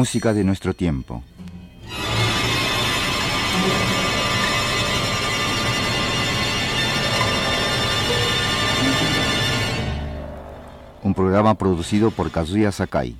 Música de nuestro tiempo. Un programa producido por Kazuya Sakai.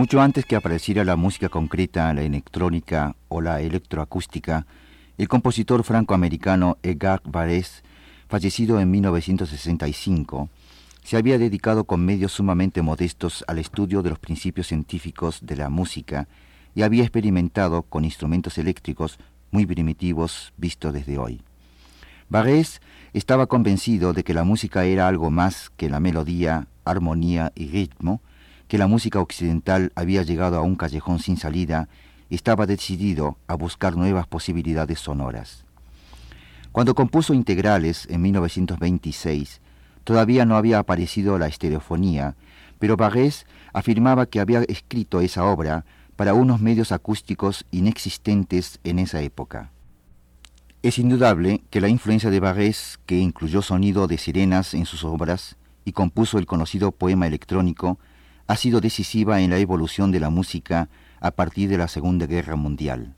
Mucho antes que apareciera la música concreta, la electrónica o la electroacústica, el compositor francoamericano Edgar Varese, fallecido en 1965, se había dedicado con medios sumamente modestos al estudio de los principios científicos de la música y había experimentado con instrumentos eléctricos muy primitivos vistos desde hoy. Varese estaba convencido de que la música era algo más que la melodía, armonía y ritmo, que la música occidental había llegado a un callejón sin salida, estaba decidido a buscar nuevas posibilidades sonoras. Cuando compuso Integrales en 1926, todavía no había aparecido la estereofonía, pero Barrés afirmaba que había escrito esa obra para unos medios acústicos inexistentes en esa época. Es indudable que la influencia de Barrés, que incluyó sonido de sirenas en sus obras y compuso el conocido poema electrónico, ha sido decisiva en la evolución de la música a partir de la Segunda Guerra Mundial.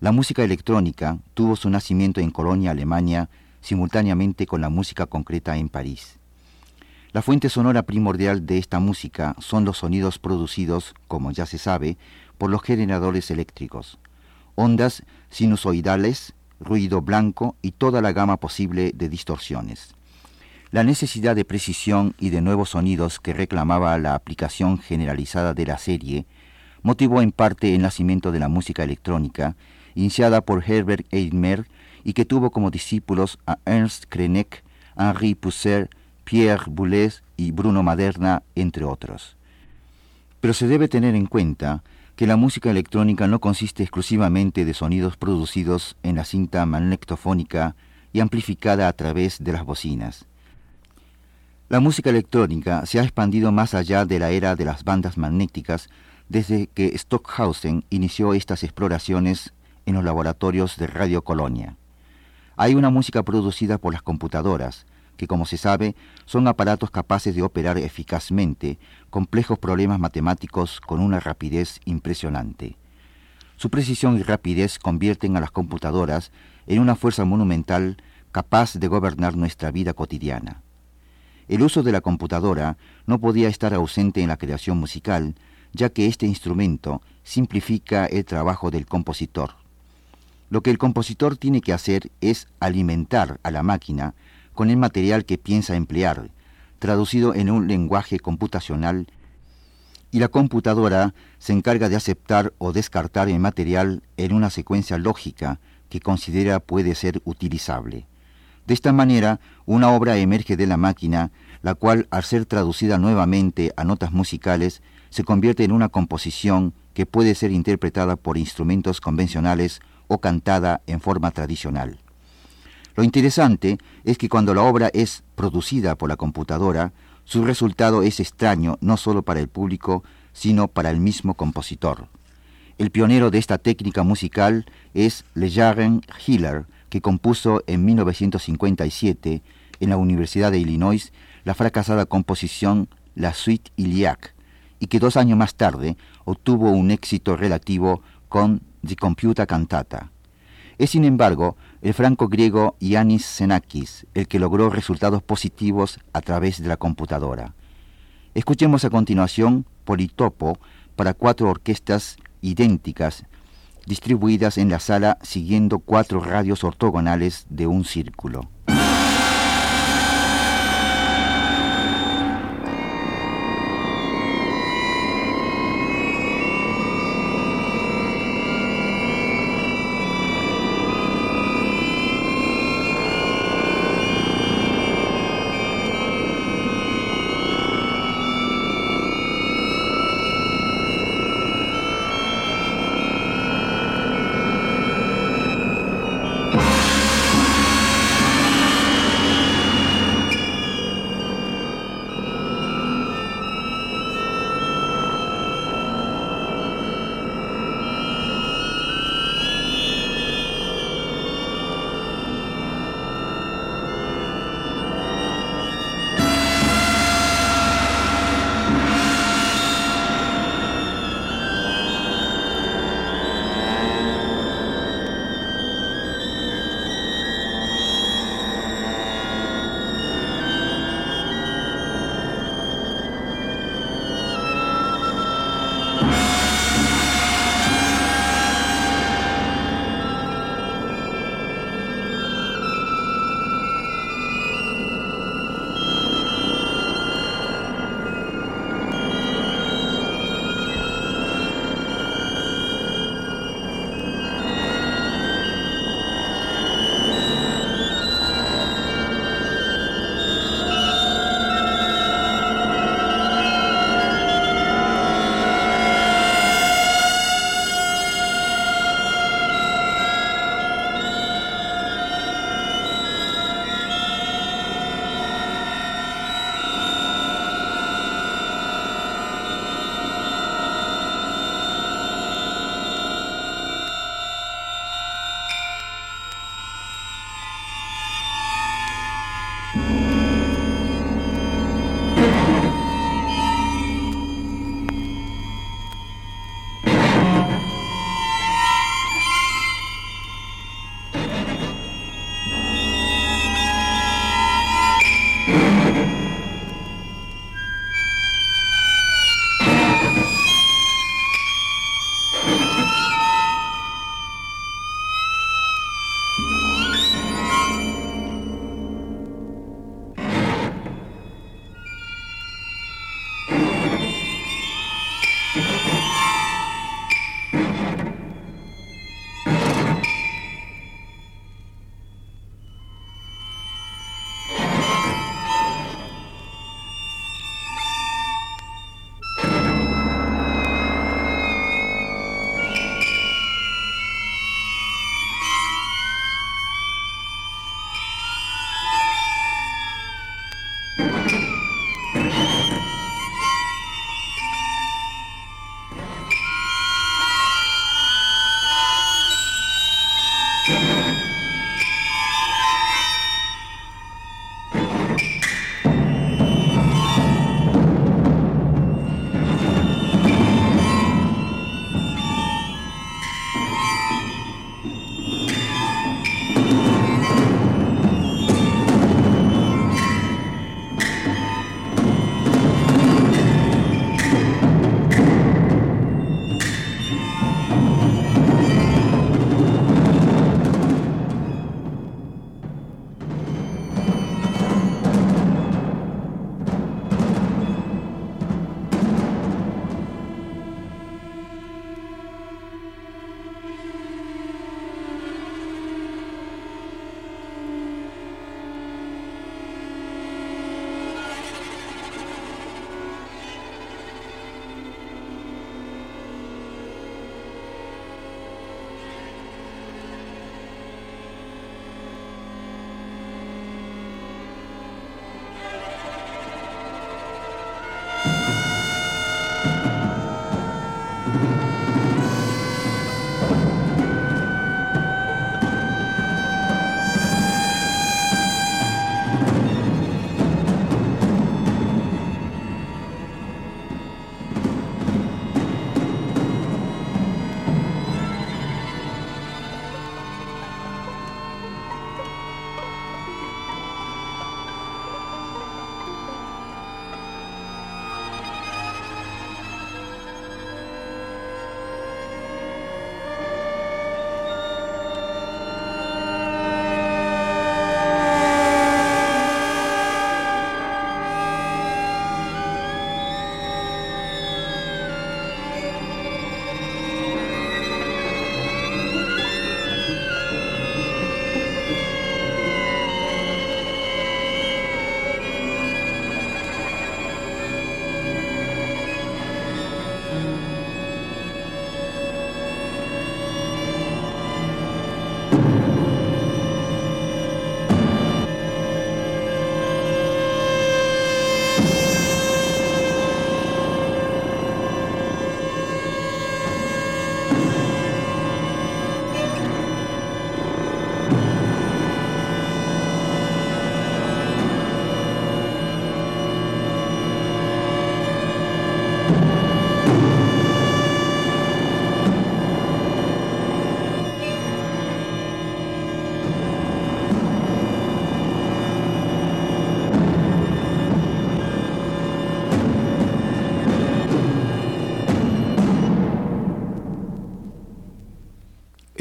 La música electrónica tuvo su nacimiento en Colonia, Alemania, simultáneamente con la música concreta en París. La fuente sonora primordial de esta música son los sonidos producidos, como ya se sabe, por los generadores eléctricos, ondas sinusoidales, ruido blanco y toda la gama posible de distorsiones. La necesidad de precisión y de nuevos sonidos que reclamaba la aplicación generalizada de la serie motivó en parte el nacimiento de la música electrónica, iniciada por Herbert Eidmer y que tuvo como discípulos a Ernst Krenek, Henri Pousser, Pierre Boulez y Bruno Maderna, entre otros. Pero se debe tener en cuenta que la música electrónica no consiste exclusivamente de sonidos producidos en la cinta magnetofónica y amplificada a través de las bocinas. La música electrónica se ha expandido más allá de la era de las bandas magnéticas desde que Stockhausen inició estas exploraciones en los laboratorios de Radio Colonia. Hay una música producida por las computadoras, que como se sabe son aparatos capaces de operar eficazmente complejos problemas matemáticos con una rapidez impresionante. Su precisión y rapidez convierten a las computadoras en una fuerza monumental capaz de gobernar nuestra vida cotidiana. El uso de la computadora no podía estar ausente en la creación musical, ya que este instrumento simplifica el trabajo del compositor. Lo que el compositor tiene que hacer es alimentar a la máquina con el material que piensa emplear, traducido en un lenguaje computacional, y la computadora se encarga de aceptar o descartar el material en una secuencia lógica que considera puede ser utilizable. De esta manera, una obra emerge de la máquina, la cual, al ser traducida nuevamente a notas musicales, se convierte en una composición que puede ser interpretada por instrumentos convencionales o cantada en forma tradicional. Lo interesante es que cuando la obra es producida por la computadora, Su resultado es extraño no solo para el público, sino para el mismo compositor. El pionero de esta técnica musical es Jaren Hiller, que compuso en 1957 en la Universidad de Illinois la fracasada composición La Suite Iliac, y que dos años más tarde obtuvo un éxito relativo con The Computer Cantata. Es sin embargo el franco-griego Yanis Xenakis el que logró resultados positivos a través de la computadora. Escuchemos a continuación Politopo para cuatro orquestas idénticas distribuidas en la sala siguiendo cuatro radios ortogonales de un círculo.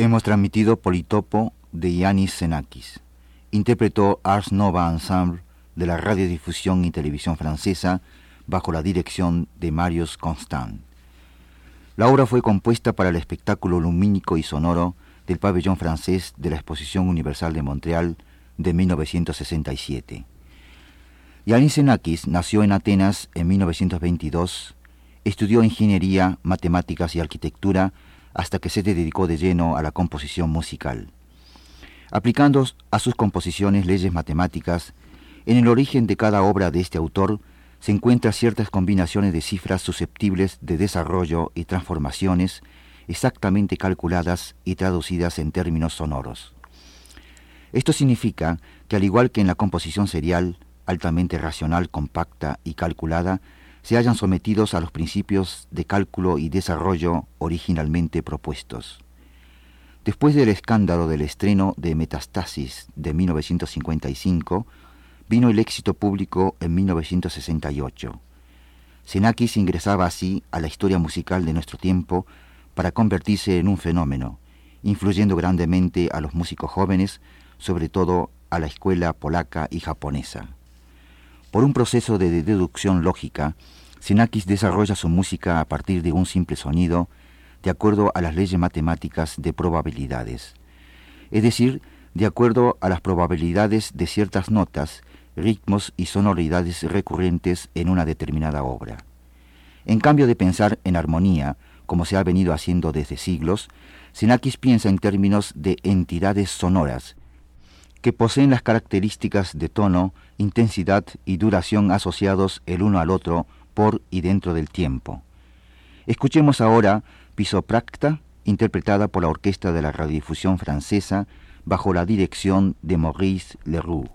Hemos transmitido Politopo de Yanis Xenakis. Interpretó Ars Nova Ensemble de la radiodifusión y televisión francesa bajo la dirección de Marius Constant. La obra fue compuesta para el espectáculo lumínico y sonoro del pabellón francés de la Exposición Universal de Montreal de 1967. Yanis Xenakis nació en Atenas en 1922, estudió ingeniería, matemáticas y arquitectura hasta que se dedicó de lleno a la composición musical. Aplicando a sus composiciones leyes matemáticas, en el origen de cada obra de este autor se encuentran ciertas combinaciones de cifras susceptibles de desarrollo y transformaciones exactamente calculadas y traducidas en términos sonoros. Esto significa que al igual que en la composición serial, altamente racional, compacta y calculada, se hayan sometidos a los principios de cálculo y desarrollo originalmente propuestos. Después del escándalo del estreno de Metastasis de 1955, vino el éxito público en 1968. Xenakis ingresaba así a la historia musical de nuestro tiempo para convertirse en un fenómeno, influyendo grandemente a los músicos jóvenes, sobre todo a la escuela polaca y japonesa. Por un proceso de deducción lógica, Sinakis desarrolla su música a partir de un simple sonido, de acuerdo a las leyes matemáticas de probabilidades, es decir, de acuerdo a las probabilidades de ciertas notas, ritmos y sonoridades recurrentes en una determinada obra. En cambio de pensar en armonía, como se ha venido haciendo desde siglos, Sinakis piensa en términos de entidades sonoras, que poseen las características de tono, intensidad y duración asociados el uno al otro y dentro del tiempo. Escuchemos ahora Pisopracta, interpretada por la Orquesta de la Radiodifusión Francesa bajo la dirección de Maurice Leroux.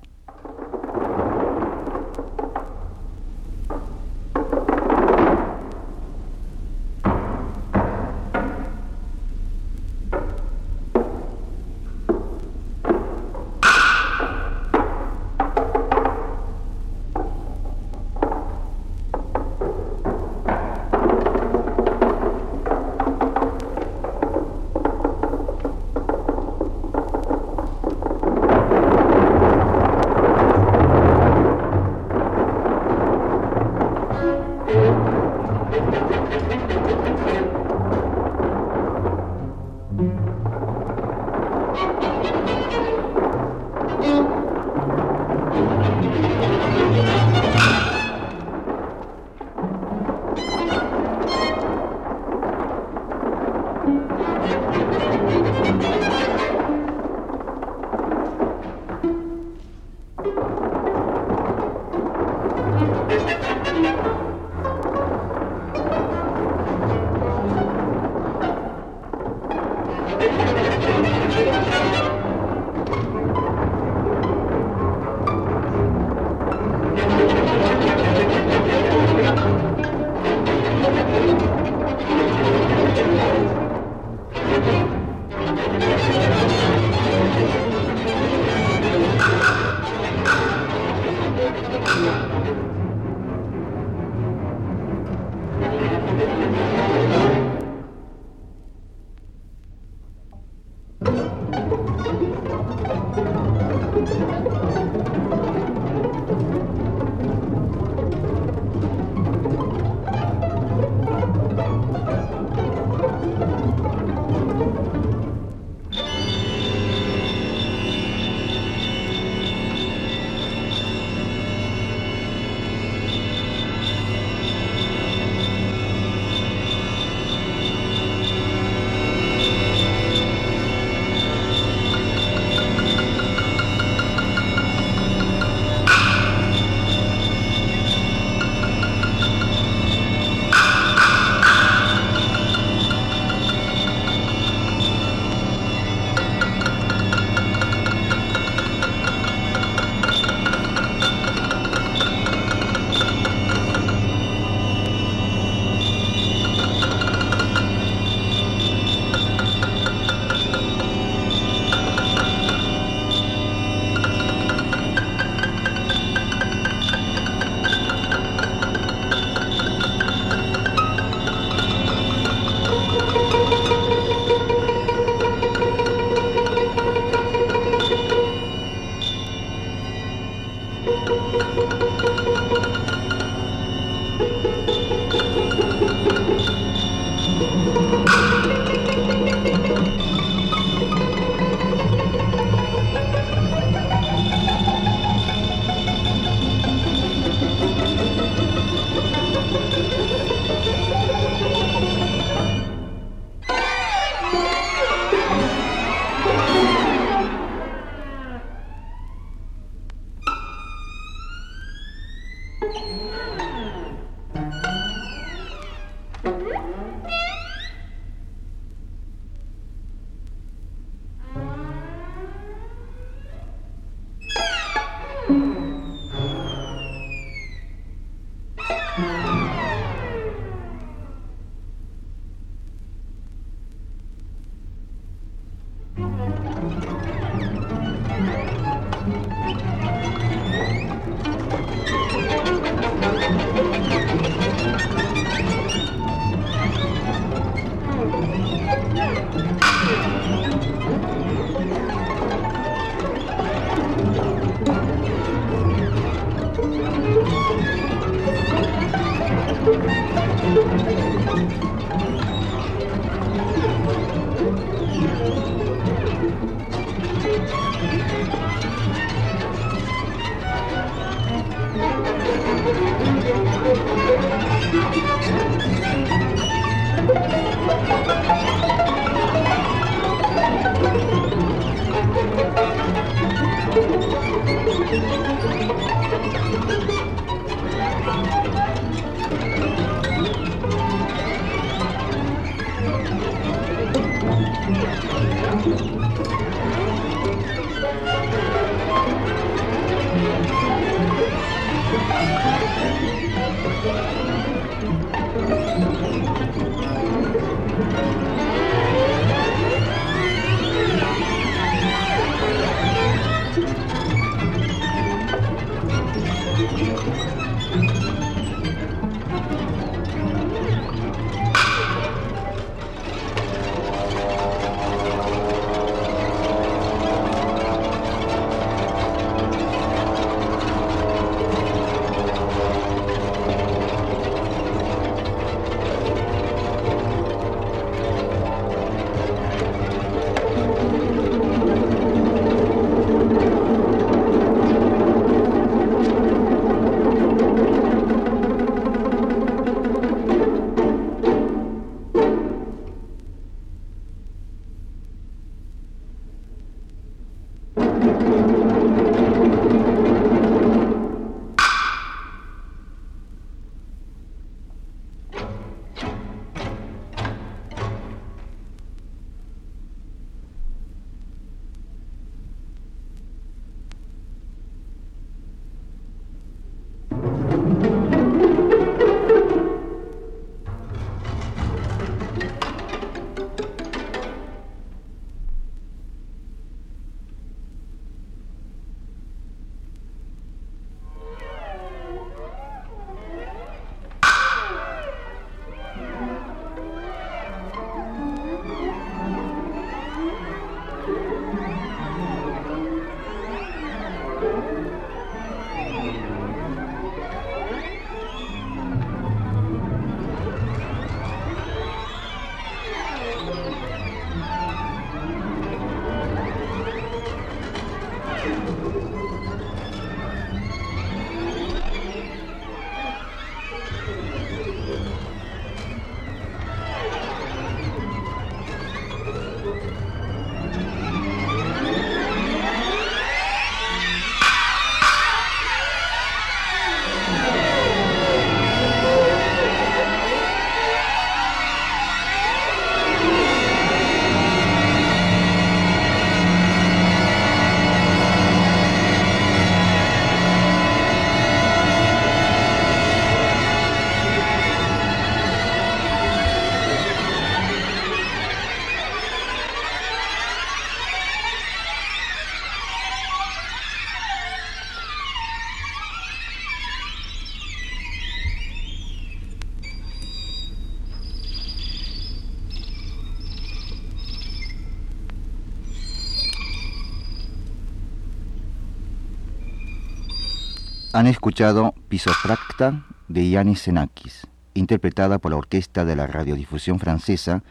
Han escuchado Pisotracta de Yanis Xenakis, interpretada por la Orquesta de la Radiodifusión Francesa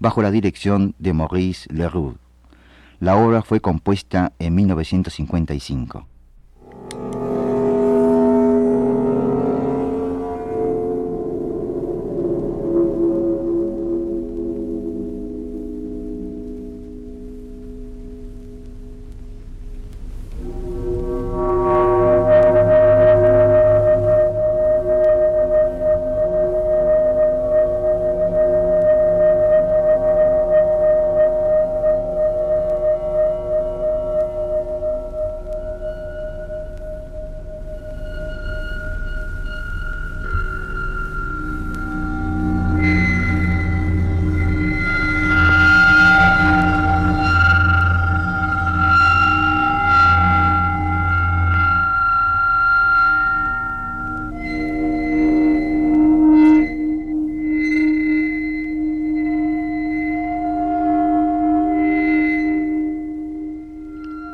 bajo la dirección de Maurice Leroux. La obra fue compuesta en 1955.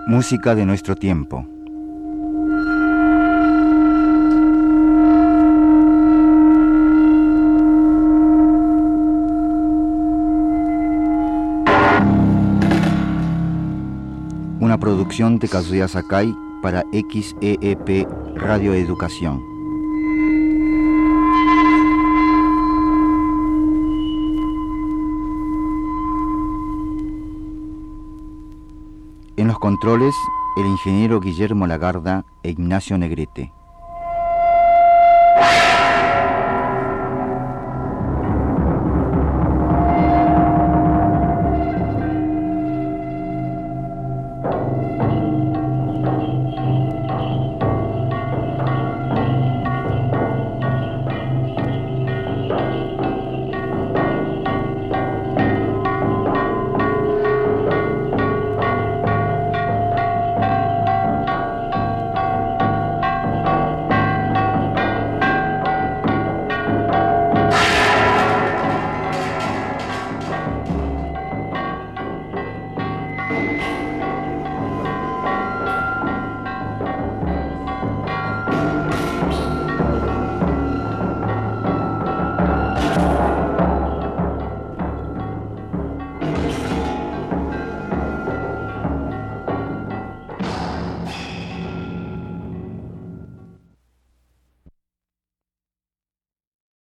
Música de nuestro tiempo. Una producción de Kazuya Sakai para XEEP Radio Educación. Los controles, el ingeniero Guillermo Lagarda e Ignacio Negrete.